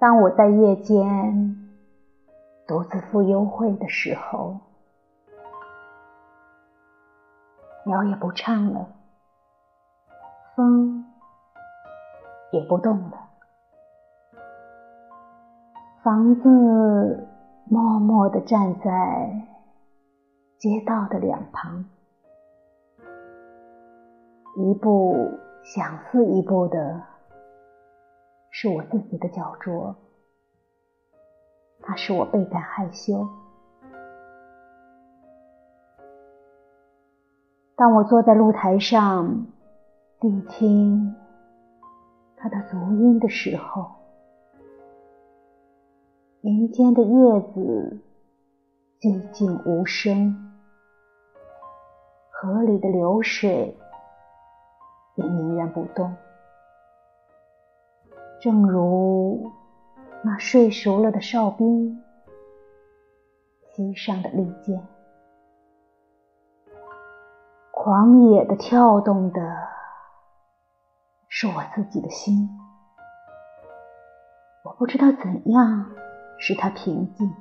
当我在夜间独自赴幽会的时候，鸟也不唱了，风也不动了，房子默默地站在街道的两旁，一步想似一步的。是我自己的脚镯，它使我倍感害羞。当我坐在露台上谛听它的足音的时候，林间的叶子寂静无声，河里的流水也凝然不动。正如那睡熟了的哨兵膝上的利剑，狂野的跳动的是我自己的心。我不知道怎样使它平静。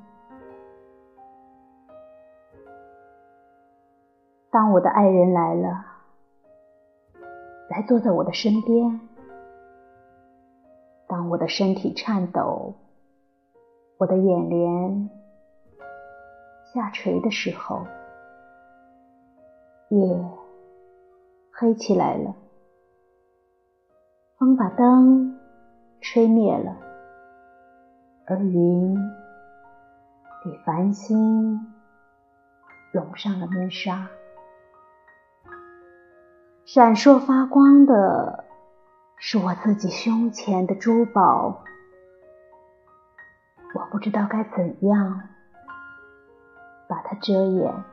当我的爱人来了，来坐在我的身边。我的身体颤抖，我的眼帘下垂的时候，夜黑起来了，风把灯吹灭了，而云给繁星笼上了面纱，闪烁发光的。是我自己胸前的珠宝，我不知道该怎样把它遮掩。